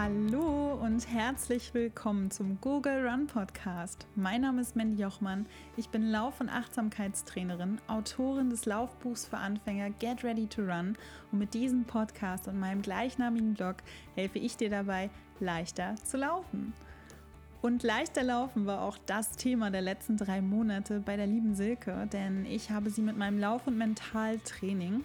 Hallo und herzlich willkommen zum Google Run Podcast. Mein Name ist Mandy Jochmann. Ich bin Lauf- und Achtsamkeitstrainerin, Autorin des Laufbuchs für Anfänger Get Ready to Run und mit diesem Podcast und meinem gleichnamigen Blog helfe ich dir dabei, leichter zu laufen. Und leichter laufen war auch das Thema der letzten drei Monate bei der lieben Silke, denn ich habe sie mit meinem Lauf- und Mentaltraining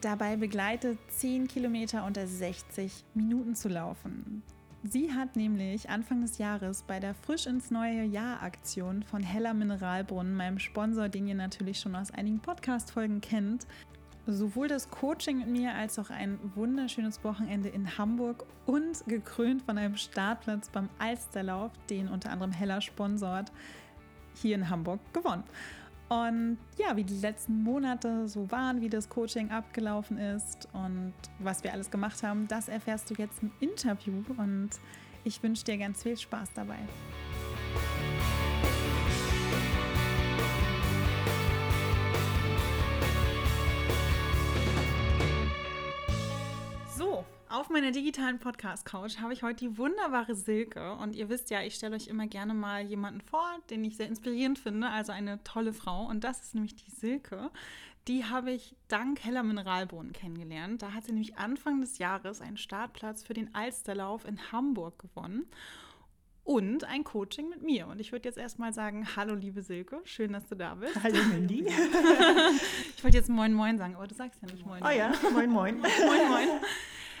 dabei begleitet, 10 Kilometer unter 60 Minuten zu laufen. Sie hat nämlich Anfang des Jahres bei der Frisch ins neue Jahr Aktion von Heller Mineralbrunnen, meinem Sponsor, den ihr natürlich schon aus einigen Podcast-Folgen kennt, sowohl das Coaching mit mir als auch ein wunderschönes Wochenende in Hamburg und gekrönt von einem Startplatz beim Alsterlauf, den unter anderem Heller sponsort, hier in Hamburg gewonnen. Und ja, wie die letzten Monate so waren, wie das Coaching abgelaufen ist und was wir alles gemacht haben, das erfährst du jetzt im Interview und ich wünsche dir ganz viel Spaß dabei. Auf meiner digitalen Podcast-Couch habe ich heute die wunderbare Silke. Und ihr wisst ja, ich stelle euch immer gerne mal jemanden vor, den ich sehr inspirierend finde, also eine tolle Frau. Und das ist nämlich die Silke. Die habe ich dank Heller Mineralbohnen kennengelernt. Da hat sie nämlich Anfang des Jahres einen Startplatz für den Alsterlauf in Hamburg gewonnen und ein Coaching mit mir. Und ich würde jetzt erstmal sagen, hallo liebe Silke, schön, dass du da bist. Hallo Mandy. ich wollte jetzt Moin Moin sagen, aber du sagst ja nicht Moin. Oh ja, Moin Moin. moin Moin.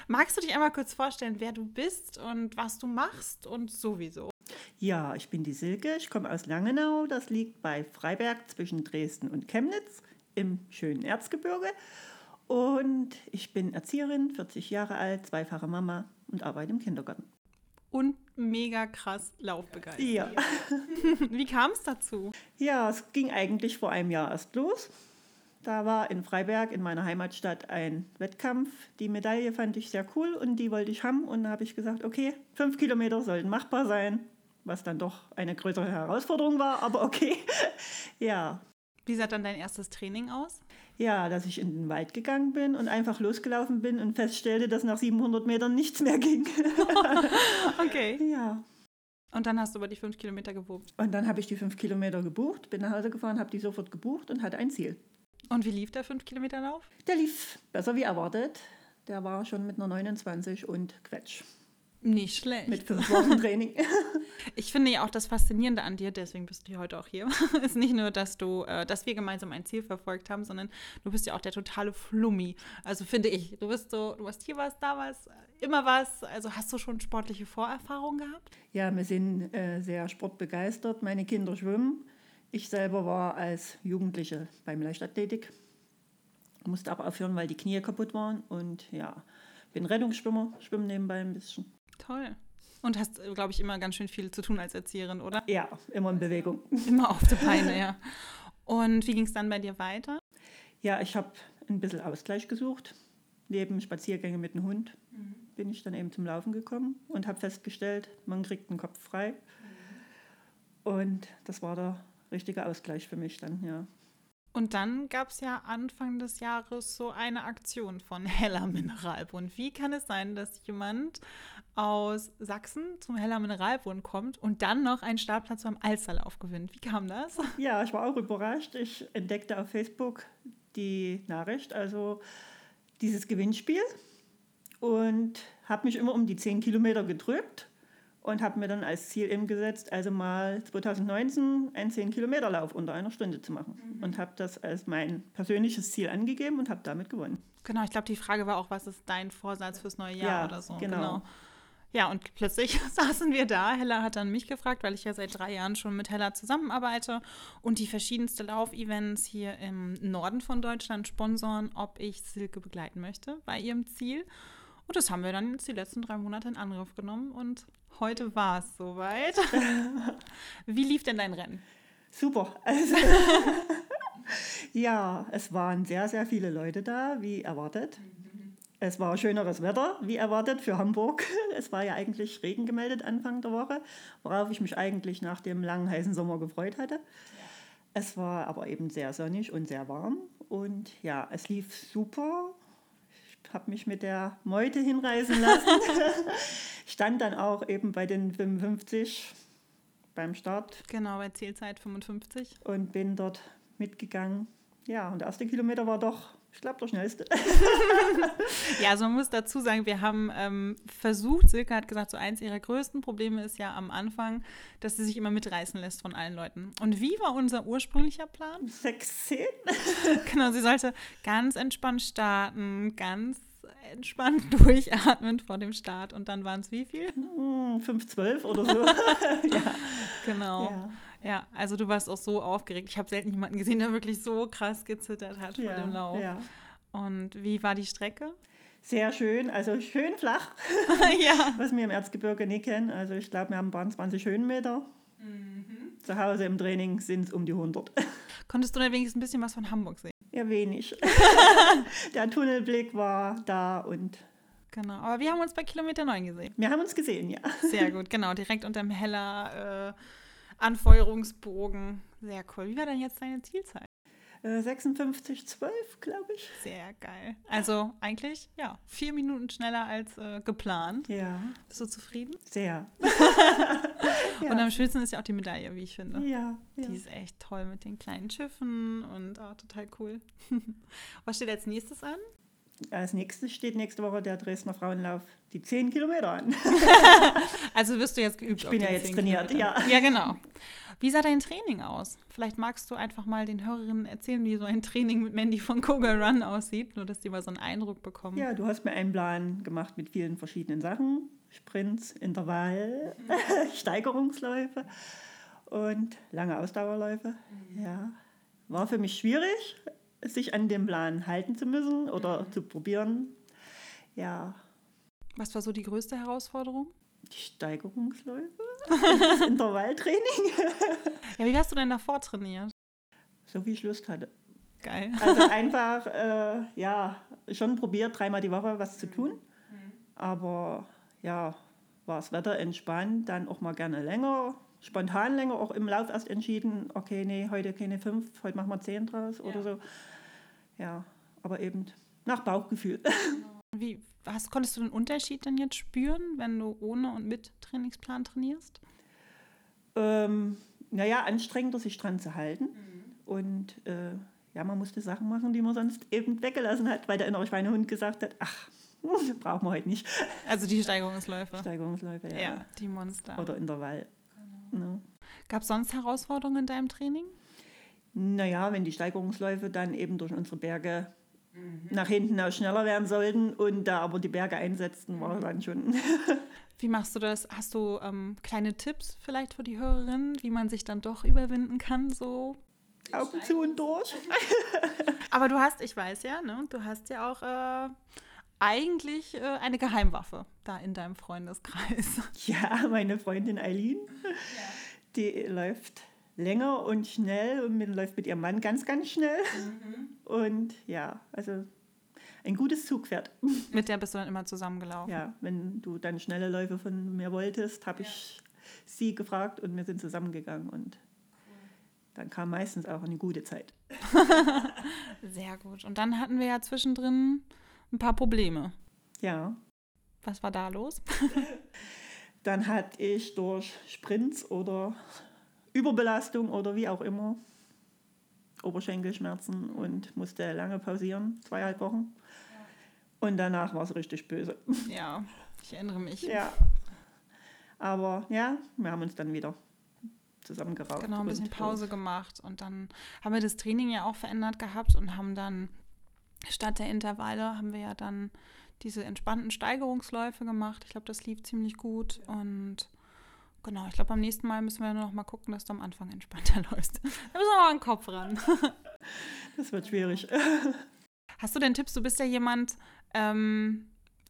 Magst du dich einmal kurz vorstellen, wer du bist und was du machst und sowieso? Ja, ich bin die Silke, ich komme aus Langenau, das liegt bei Freiberg zwischen Dresden und Chemnitz im schönen Erzgebirge. Und ich bin Erzieherin, 40 Jahre alt, zweifache Mama und arbeite im Kindergarten. Und mega krass laufbegeistert. Ja. Wie kam es dazu? Ja, es ging eigentlich vor einem Jahr erst los. Da war in Freiberg, in meiner Heimatstadt, ein Wettkampf. Die Medaille fand ich sehr cool und die wollte ich haben. Und da habe ich gesagt, okay, fünf Kilometer sollten machbar sein, was dann doch eine größere Herausforderung war, aber okay. ja. Wie sah dann dein erstes Training aus? Ja, dass ich in den Wald gegangen bin und einfach losgelaufen bin und feststellte, dass nach 700 Metern nichts mehr ging. okay. Ja. Und dann hast du aber die fünf Kilometer gebucht. Und dann habe ich die fünf Kilometer gebucht, bin nach Hause gefahren, habe die sofort gebucht und hatte ein Ziel. Und wie lief der 5-Kilometer-Lauf? Der lief besser wie erwartet. Der war schon mit einer 29 und Quetsch. Nicht schlecht. Mit fünf Wochen Training. ich finde ja auch das Faszinierende an dir, deswegen bist du heute auch hier, ist nicht nur, dass du, äh, dass wir gemeinsam ein Ziel verfolgt haben, sondern du bist ja auch der totale Flummi. Also finde ich, du bist so, du hast hier was, da was, immer was. Also hast du schon sportliche Vorerfahrungen gehabt? Ja, wir sind äh, sehr sportbegeistert. Meine Kinder schwimmen. Ich selber war als Jugendliche beim Leichtathletik, musste aber aufhören, weil die Knie kaputt waren und ja, bin Rettungsschwimmer, schwimme nebenbei ein bisschen. Toll. Und hast, glaube ich, immer ganz schön viel zu tun als Erzieherin, oder? Ja, immer in Bewegung. Immer auf der Beine, ja. Und wie ging es dann bei dir weiter? Ja, ich habe ein bisschen Ausgleich gesucht. Neben Spaziergänge mit dem Hund mhm. bin ich dann eben zum Laufen gekommen und habe festgestellt, man kriegt den Kopf frei. Mhm. Und das war der richtiger Ausgleich für mich dann, ja. Und dann gab es ja Anfang des Jahres so eine Aktion von Heller Mineralbund. Wie kann es sein, dass jemand aus Sachsen zum Heller Mineralbund kommt und dann noch einen Startplatz beim Alsterlauf gewinnt? Wie kam das? Ja, ich war auch überrascht. Ich entdeckte auf Facebook die Nachricht, also dieses Gewinnspiel und habe mich immer um die 10 Kilometer gedrückt und habe mir dann als Ziel eben gesetzt, also mal 2019 einen 10-Kilometer-Lauf unter einer Stunde zu machen. Mhm. Und habe das als mein persönliches Ziel angegeben und habe damit gewonnen. Genau, ich glaube, die Frage war auch, was ist dein Vorsatz fürs neue Jahr ja, oder so. Genau. genau. Ja, und plötzlich saßen wir da. Hella hat dann mich gefragt, weil ich ja seit drei Jahren schon mit Hella zusammenarbeite und die verschiedensten Laufevents hier im Norden von Deutschland sponsoren, ob ich Silke begleiten möchte bei ihrem Ziel. Und das haben wir dann jetzt die letzten drei Monate in Angriff genommen und heute war es soweit. Wie lief denn dein Rennen? Super. Also, ja, es waren sehr, sehr viele Leute da, wie erwartet. Es war schöneres Wetter, wie erwartet, für Hamburg. Es war ja eigentlich Regen gemeldet Anfang der Woche, worauf ich mich eigentlich nach dem langen, heißen Sommer gefreut hatte. Es war aber eben sehr sonnig und sehr warm. Und ja, es lief super habe mich mit der Meute hinreißen lassen. Stand dann auch eben bei den 55 beim Start. Genau, bei Zielzeit 55. Und bin dort mitgegangen. Ja, und der erste Kilometer war doch ich glaube, der schnellste. ja, also man muss dazu sagen, wir haben ähm, versucht, Silke hat gesagt, so eins ihrer größten Probleme ist ja am Anfang, dass sie sich immer mitreißen lässt von allen Leuten. Und wie war unser ursprünglicher Plan? Sechs, zehn. genau, sie sollte ganz entspannt starten, ganz entspannt durchatmen vor dem Start. Und dann waren es wie viel? Hm, fünf, zwölf oder so. ja. Genau. Ja. Ja, also du warst auch so aufgeregt. Ich habe selten jemanden gesehen, der wirklich so krass gezittert hat ja, vor dem Lauf. Ja. Und wie war die Strecke? Sehr schön, also schön flach, ja. was wir im Erzgebirge nicht kennen. Also ich glaube, wir haben ein paar 20 Höhenmeter. Mhm. Zu Hause im Training sind es um die 100. Konntest du denn wenigstens ein bisschen was von Hamburg sehen? Ja, wenig. Der Tunnelblick war da und Genau, aber wir haben uns bei Kilometer 9 gesehen. Wir haben uns gesehen, ja. Sehr gut, genau, direkt unter dem Heller äh, Anfeuerungsbogen. Sehr cool. Wie war denn jetzt deine Zielzeit? 56,12, äh, glaube ich. Sehr geil. Also eigentlich, ja, vier Minuten schneller als äh, geplant. Ja. Bist du zufrieden? Sehr. ja. Und am schönsten ist ja auch die Medaille, wie ich finde. Ja, ja. Die ist echt toll mit den kleinen Schiffen und oh, total cool. Was steht als nächstes an? Als nächstes steht nächste Woche der Dresdner Frauenlauf die 10 Kilometer an. also wirst du jetzt geübt. Ich bin ja jetzt trainiert, Kilometer. ja. Ja, genau. Wie sah dein Training aus? Vielleicht magst du einfach mal den Hörerinnen erzählen, wie so ein Training mit Mandy von Koga Run aussieht, nur dass die mal so einen Eindruck bekommen. Ja, du hast mir einen Plan gemacht mit vielen verschiedenen Sachen. Sprints, Intervall, mhm. Steigerungsläufe und lange Ausdauerläufe. Mhm. Ja, war für mich schwierig, sich an den Plan halten zu müssen oder mhm. zu probieren. Ja. Was war so die größte Herausforderung? Die Steigerungsläufe, das Intervalltraining. ja, wie hast du denn davor trainiert? So wie ich Lust hatte. Geil. Also einfach, äh, ja, schon probiert, dreimal die Woche was zu tun. Mhm. Aber ja, war das Wetter entspannt, dann auch mal gerne länger spontan länger auch im Lauf erst entschieden, okay, nee, heute keine fünf, heute machen wir zehn draus ja. oder so. Ja, aber eben nach Bauchgefühl. Wie, hast, konntest du den Unterschied denn jetzt spüren, wenn du ohne und mit Trainingsplan trainierst? Ähm, naja, anstrengender, sich dran zu halten. Mhm. Und äh, ja, man musste Sachen machen, die man sonst eben weggelassen hat, weil der innere Schweinehund gesagt hat, ach, brauchen wir heute nicht. Also die Steigerungsläufe. Steigerungsläufe, ja. Ja, die Monster. Oder Intervall. Ne? Gab es sonst Herausforderungen in deinem Training? Naja, wenn die Steigerungsläufe dann eben durch unsere Berge mhm. nach hinten auch schneller werden sollten und da aber die Berge einsetzten, war mhm. dann schon. Wie machst du das? Hast du ähm, kleine Tipps vielleicht für die Hörerinnen, wie man sich dann doch überwinden kann, so Augen zu und durch. Aber du hast, ich weiß ja, ne, du hast ja auch äh, eigentlich äh, eine Geheimwaffe da in deinem Freundeskreis. Ja, meine Freundin Eileen, ja. die läuft länger und schnell und mit, läuft mit ihrem Mann ganz, ganz schnell. Mhm. Und ja, also ein gutes Zugpferd. Mit der bist du dann immer zusammengelaufen? Ja, wenn du dann schnelle Läufe von mir wolltest, habe ja. ich sie gefragt und wir sind zusammengegangen und dann kam meistens auch eine gute Zeit. Sehr gut. Und dann hatten wir ja zwischendrin ein paar Probleme. Ja. Was war da los? Dann hatte ich durch Sprints oder Überbelastung oder wie auch immer Oberschenkelschmerzen und musste lange pausieren, zweieinhalb Wochen. Und danach war es richtig böse. Ja, ich erinnere mich. Ja. Aber ja, wir haben uns dann wieder zusammengeraucht. Genau, ein bisschen Pause gemacht. Und dann haben wir das Training ja auch verändert gehabt und haben dann statt der Intervalle haben wir ja dann diese entspannten Steigerungsläufe gemacht. Ich glaube, das lief ziemlich gut und genau, ich glaube, beim nächsten Mal müssen wir nur noch mal gucken, dass du am Anfang entspannter läufst. Da müssen wir mal einen Kopf ran. Das wird schwierig. Hast du denn Tipps? Du bist ja jemand, ähm,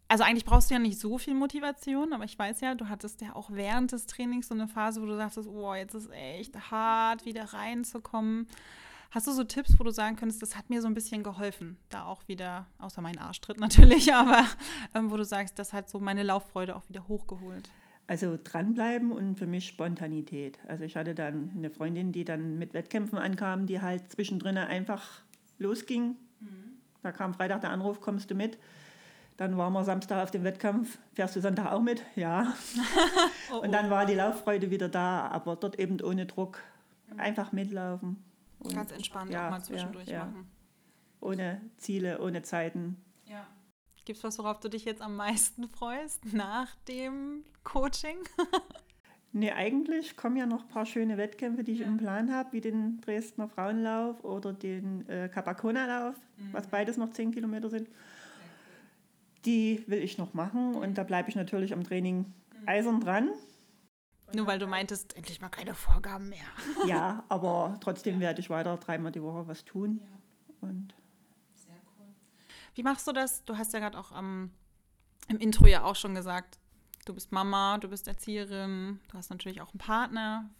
also eigentlich brauchst du ja nicht so viel Motivation, aber ich weiß ja, du hattest ja auch während des Trainings so eine Phase, wo du sagtest, oh, jetzt ist echt hart, wieder reinzukommen. Hast du so Tipps, wo du sagen könntest, das hat mir so ein bisschen geholfen, da auch wieder, außer mein Arschtritt natürlich, aber ähm, wo du sagst, das hat so meine Lauffreude auch wieder hochgeholt? Also dranbleiben und für mich Spontanität. Also ich hatte dann eine Freundin, die dann mit Wettkämpfen ankam, die halt zwischendrin einfach losging. Mhm. Da kam Freitag der Anruf, kommst du mit? Dann waren wir Samstag auf dem Wettkampf. Fährst du Sonntag auch mit? Ja. Oh, Und dann war die Lauffreude wieder da, aber dort eben ohne Druck. Einfach mitlaufen. Ganz entspannt ja, auch mal zwischendurch ja, ja. machen. Ohne Ziele, ohne Zeiten. Ja. Gibt es was, worauf du dich jetzt am meisten freust nach dem Coaching? Nee, eigentlich kommen ja noch ein paar schöne Wettkämpfe, die ich im Plan habe, wie den Dresdner Frauenlauf oder den äh, Capacona-Lauf, was beides noch 10 Kilometer sind. Die will ich noch machen und da bleibe ich natürlich am Training eisern dran. Nur weil du meintest, endlich mal keine Vorgaben mehr. Ja, aber trotzdem werde ich weiter dreimal die Woche was tun. Und Wie machst du das? Du hast ja gerade auch am, im Intro ja auch schon gesagt, du bist Mama, du bist Erzieherin, du hast natürlich auch einen Partner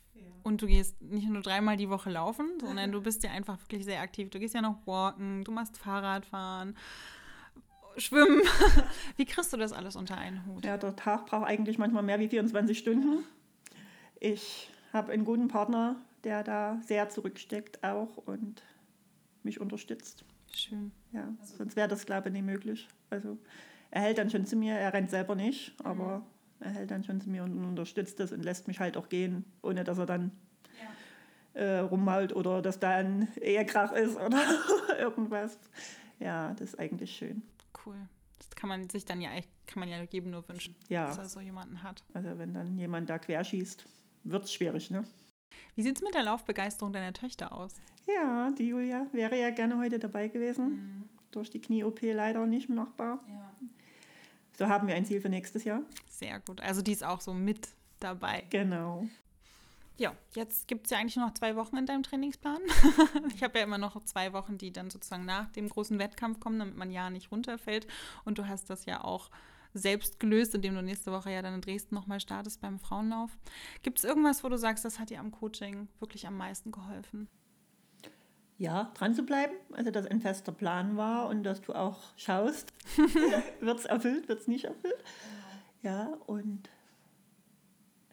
und du gehst nicht nur dreimal die Woche laufen, sondern du bist ja einfach wirklich sehr aktiv. Du gehst ja noch walken, du machst Fahrradfahren, schwimmen. Wie kriegst du das alles unter einen Hut? ja, der Tag braucht eigentlich manchmal mehr wie 24 Stunden. Ich habe einen guten Partner, der da sehr zurücksteckt auch und mich unterstützt. Schön. Ja, sonst wäre das, glaube ich, nicht möglich. Also er hält dann schon zu mir, er rennt selber nicht, aber er hält dann schon zu mir und unterstützt es und lässt mich halt auch gehen, ohne dass er dann äh, rummault oder dass da ein Ehekrach ist oder irgendwas. Ja, das ist eigentlich schön. Cool. Das kann man sich dann ja kann man ja jedem nur wünschen, Ja, dass er so jemanden hat. also wenn dann jemand da querschießt, wird es schwierig, ne? Wie sieht es mit der Laufbegeisterung deiner Töchter aus? Ja, die Julia wäre ja gerne heute dabei gewesen. Durch die Knie-OP leider nicht machbar. So haben wir ein Ziel für nächstes Jahr. Sehr gut. Also die ist auch so mit dabei. Genau. Ja, jetzt gibt es ja eigentlich nur noch zwei Wochen in deinem Trainingsplan. ich habe ja immer noch zwei Wochen, die dann sozusagen nach dem großen Wettkampf kommen, damit man ja nicht runterfällt. Und du hast das ja auch selbst gelöst, indem du nächste Woche ja dann in Dresden nochmal startest beim Frauenlauf. Gibt es irgendwas, wo du sagst, das hat dir am Coaching wirklich am meisten geholfen? Ja, dran zu bleiben, also dass ein fester Plan war und dass du auch schaust, wird es erfüllt, wird es nicht erfüllt. Ja, und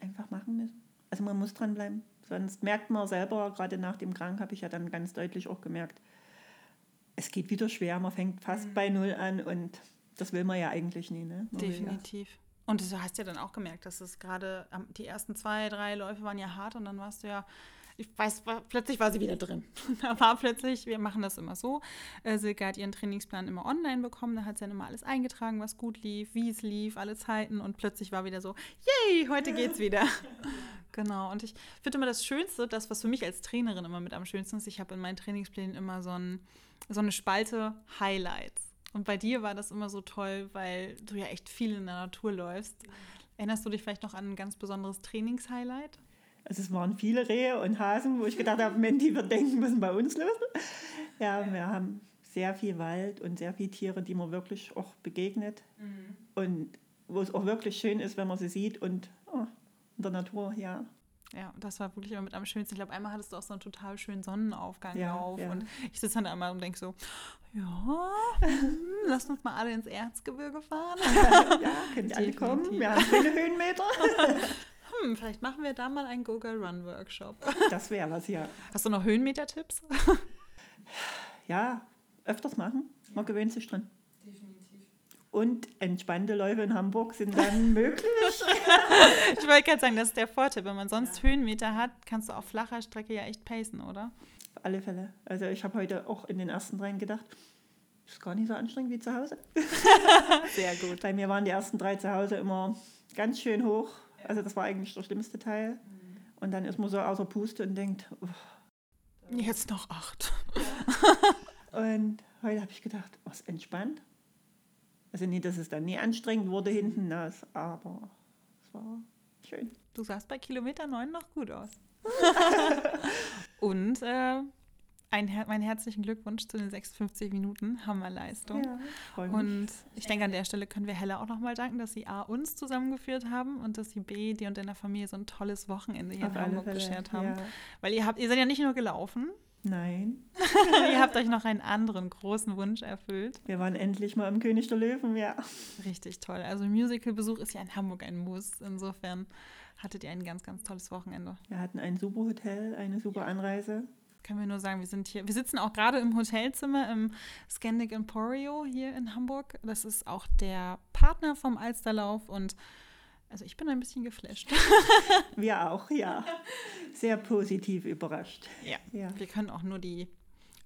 einfach machen müssen. Also man muss dranbleiben. Sonst merkt man selber, gerade nach dem Krank habe ich ja dann ganz deutlich auch gemerkt, es geht wieder schwer, man fängt fast bei Null an und das will man ja eigentlich nie. Ne? Man will ja- Definitiv. Und du hast ja dann auch gemerkt, dass es gerade die ersten zwei, drei Läufe waren ja hart und dann warst du ja, ich weiß, war, plötzlich war sie wieder drin. Da war plötzlich, wir machen das immer so. Äh, Silke hat ihren Trainingsplan immer online bekommen, da hat sie dann immer alles eingetragen, was gut lief, wie es lief, alle Zeiten und plötzlich war wieder so, yay, heute geht's wieder. Genau, und ich finde immer das Schönste, das, was für mich als Trainerin immer mit am schönsten ist, ich habe in meinen Trainingsplänen immer so, ein, so eine Spalte Highlights. Und bei dir war das immer so toll, weil du ja echt viel in der Natur läufst. Erinnerst du dich vielleicht noch an ein ganz besonderes Trainingshighlight? Also es waren viele Rehe und Hasen, wo ich gedacht habe, Mensch, die wir denken, müssen bei uns los. Ja, wir haben sehr viel Wald und sehr viele Tiere, die man wirklich auch begegnet. Und wo es auch wirklich schön ist, wenn man sie sieht und oh, in der Natur, ja. Ja, das war wirklich immer mit am schönsten. Ich glaube, einmal hattest du auch so einen total schönen Sonnenaufgang Ja, auf. ja. Und ich sitze dann immer und denke so, ja, hm, lass uns mal alle ins Erzgebirge fahren. Ja, könnt ihr alle kommen. Wir haben keine Höhenmeter. Hm, vielleicht machen wir da mal einen Go-Go-Run-Workshop. Das wäre was, ja. Hast du noch Höhenmeter-Tipps? Ja, öfters machen. Man gewöhnt sich dran. Und entspannte Läufe in Hamburg sind dann möglich. Ich wollte gerade sagen, das ist der Vorteil. Wenn man sonst Höhenmeter hat, kannst du auf flacher Strecke ja echt pacen, oder? Auf alle Fälle. Also ich habe heute auch in den ersten dreien gedacht, ist gar nicht so anstrengend wie zu Hause. Sehr gut. Bei mir waren die ersten drei zu Hause immer ganz schön hoch. Also das war eigentlich der schlimmste Teil. Und dann ist man so außer Puste und denkt, uff. Jetzt noch acht. und heute habe ich gedacht, was entspannt. Also nicht, dass es dann nie anstrengend wurde hinten, das, aber es war schön. Du sahst bei Kilometer 9 noch gut aus. Und äh, ein, her meinen herzlichen Glückwunsch zu den 56 Minuten Hammerleistung. Ja. Und ich denke, an der Stelle können wir Hella auch nochmal danken, dass sie A, uns zusammengeführt haben und dass sie B, dir und deiner Familie so ein tolles Wochenende hier Auf in Hamburg beschert haben. ja. Weil ihr habt, ihr seid ja nicht nur gelaufen, Nein, ihr habt euch noch einen anderen großen Wunsch erfüllt. wir waren endlich mal im König der Löwen, ja. Richtig toll. Also Musical-Besuch ist ja in Hamburg ein Muss. Insofern hattet ihr ein ganz, ganz tolles Wochenende. Wir hatten ein super Hotel, eine super Anreise. können wir nur sagen, wir sind hier, wir sitzen auch gerade im Hotelzimmer im Scandic Emporio hier in Hamburg. Das ist auch der Partner vom Alsterlauf und also ich bin ein bisschen geflasht. Wir auch, ja. Sehr positiv überrascht. Ja. ja. Wir können auch nur die,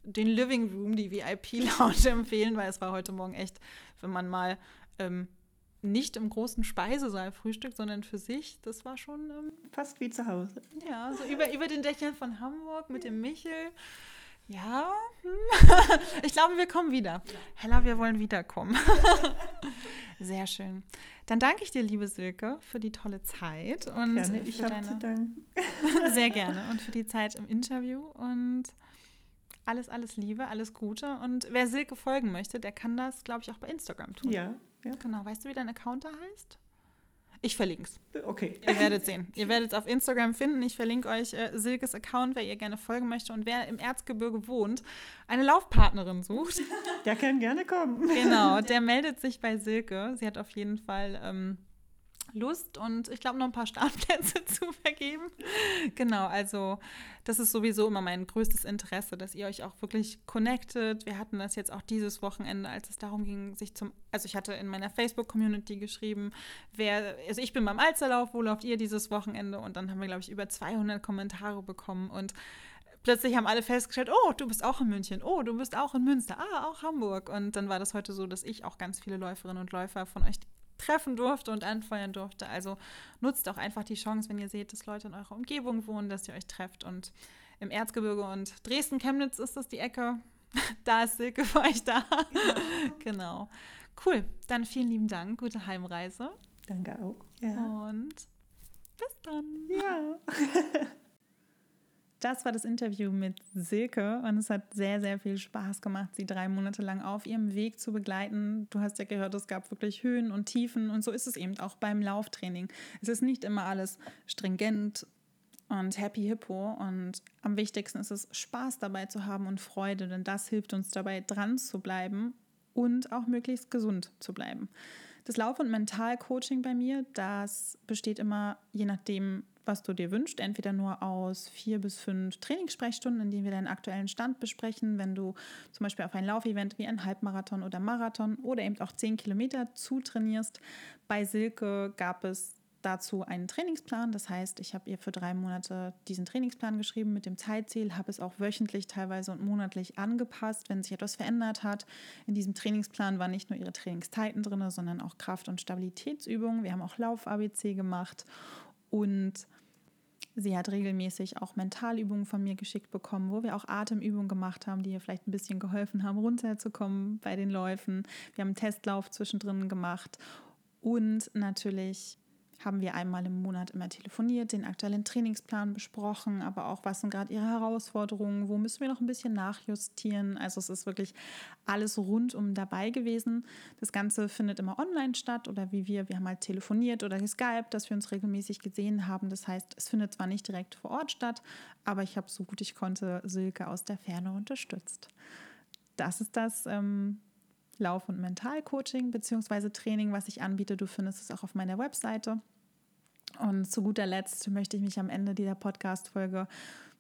den Living Room, die VIP-Lounge empfehlen, weil es war heute Morgen echt, wenn man mal ähm, nicht im großen Speisesaal frühstückt, sondern für sich, das war schon. Ähm, Fast wie zu Hause. Ja, so über, über den Dächern von Hamburg mit dem Michel. Ja, hm. ich glaube, wir kommen wieder. Hella, wir wollen wiederkommen. Sehr schön. Dann danke ich dir, liebe Silke, für die tolle Zeit. Und gerne, ich habe zu danken. Sehr gerne. Und für die Zeit im Interview. Und alles, alles Liebe, alles Gute. Und wer Silke folgen möchte, der kann das, glaube ich, auch bei Instagram tun. Ja, ja. Genau. Weißt du, wie dein Account da heißt? Ich verlinke es. Okay. Ihr werdet sehen. Ihr werdet es auf Instagram finden. Ich verlinke euch äh, Silkes Account, wer ihr gerne folgen möchte. Und wer im Erzgebirge wohnt, eine Laufpartnerin sucht. Der kann gerne kommen. Genau, der meldet sich bei Silke. Sie hat auf jeden Fall ähm, Lust und ich glaube noch ein paar Startplätze zu vergeben. Genau, also das ist sowieso immer mein größtes Interesse, dass ihr euch auch wirklich connectet. Wir hatten das jetzt auch dieses Wochenende, als es darum ging, sich zum, also ich hatte in meiner Facebook-Community geschrieben, wer, also ich bin beim Alzerlauf, wo lauft ihr dieses Wochenende? Und dann haben wir, glaube ich, über 200 Kommentare bekommen und plötzlich haben alle festgestellt, oh, du bist auch in München, oh, du bist auch in Münster, ah, auch Hamburg. Und dann war das heute so, dass ich auch ganz viele Läuferinnen und Läufer von euch treffen durfte und anfeuern durfte. Also nutzt auch einfach die Chance, wenn ihr seht, dass Leute in eurer Umgebung wohnen, dass ihr euch trefft. Und im Erzgebirge und Dresden-Chemnitz ist das die Ecke. Da ist Silke für euch da. Ja. genau. Cool. Dann vielen lieben Dank. Gute Heimreise. Danke auch. Ja. Und bis dann. Ja. Das war das Interview mit Silke und es hat sehr, sehr viel Spaß gemacht, sie drei Monate lang auf ihrem Weg zu begleiten. Du hast ja gehört, es gab wirklich Höhen und Tiefen und so ist es eben auch beim Lauftraining. Es ist nicht immer alles stringent und happy hippo und am wichtigsten ist es, Spaß dabei zu haben und Freude, denn das hilft uns dabei, dran zu bleiben und auch möglichst gesund zu bleiben. Das Lauf- und Mentalcoaching bei mir, das besteht immer, je nachdem, was du dir wünschst, entweder nur aus vier bis fünf Trainingssprechstunden, in denen wir deinen aktuellen Stand besprechen, wenn du zum Beispiel auf ein Laufevent wie ein Halbmarathon oder Marathon oder eben auch zehn Kilometer zutrainierst. Bei Silke gab es dazu einen Trainingsplan. Das heißt, ich habe ihr für drei Monate diesen Trainingsplan geschrieben mit dem Zeitziel, habe es auch wöchentlich teilweise und monatlich angepasst, wenn sich etwas verändert hat. In diesem Trainingsplan waren nicht nur ihre Trainingszeiten drin, sondern auch Kraft- und Stabilitätsübungen. Wir haben auch Lauf-ABC gemacht und Sie hat regelmäßig auch Mentalübungen von mir geschickt bekommen, wo wir auch Atemübungen gemacht haben, die ihr vielleicht ein bisschen geholfen haben, runterzukommen bei den Läufen. Wir haben einen Testlauf zwischendrin gemacht und natürlich haben wir einmal im Monat immer telefoniert, den aktuellen Trainingsplan besprochen, aber auch, was sind gerade ihre Herausforderungen, wo müssen wir noch ein bisschen nachjustieren. Also es ist wirklich alles rundum dabei gewesen. Das Ganze findet immer online statt oder wie wir, wir haben halt telefoniert oder geskypt, dass wir uns regelmäßig gesehen haben. Das heißt, es findet zwar nicht direkt vor Ort statt, aber ich habe so gut ich konnte Silke aus der Ferne unterstützt. Das ist das, ähm, Lauf- und Mentalcoaching bzw. Training, was ich anbiete. Du findest es auch auf meiner Webseite. Und zu guter Letzt möchte ich mich am Ende dieser Podcast-Folge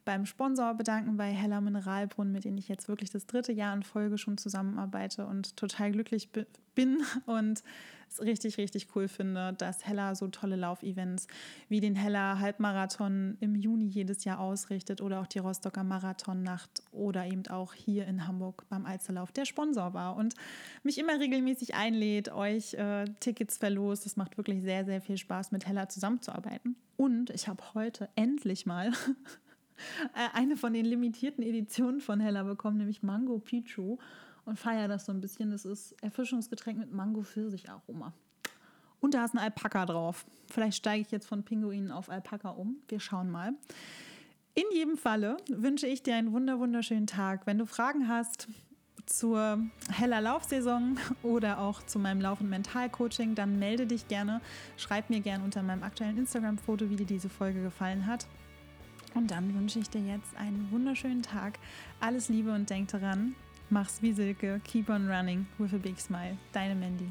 beim Sponsor bedanken, bei Heller Mineralbrunnen, mit denen ich jetzt wirklich das dritte Jahr in Folge schon zusammenarbeite und total glücklich bin und es richtig, richtig cool finde, dass Hella so tolle Laufevents wie den Hella Halbmarathon im Juni jedes Jahr ausrichtet oder auch die Rostocker Marathonnacht oder eben auch hier in Hamburg beim Alsterlauf der Sponsor war und mich immer regelmäßig einlädt, euch äh, Tickets verlost. Es macht wirklich sehr, sehr viel Spaß, mit Hella zusammenzuarbeiten. Und ich habe heute endlich mal eine von den limitierten Editionen von Hella bekommen, nämlich Mango Pichu und feiere das so ein bisschen. Das ist Erfrischungsgetränk mit Mango-Pfirsich-Aroma. Und da ist ein Alpaka drauf. Vielleicht steige ich jetzt von Pinguinen auf Alpaka um. Wir schauen mal. In jedem Falle wünsche ich dir einen wunder wunderschönen Tag. Wenn du Fragen hast zur heller Laufsaison oder auch zu meinem Lauf- und Mentalcoaching, dann melde dich gerne. Schreib mir gerne unter meinem aktuellen Instagram-Foto, wie dir diese Folge gefallen hat. Und dann wünsche ich dir jetzt einen wunderschönen Tag. Alles Liebe und denk daran, Mach's wie Silke. Keep on running with a big smile. Deine Mandy.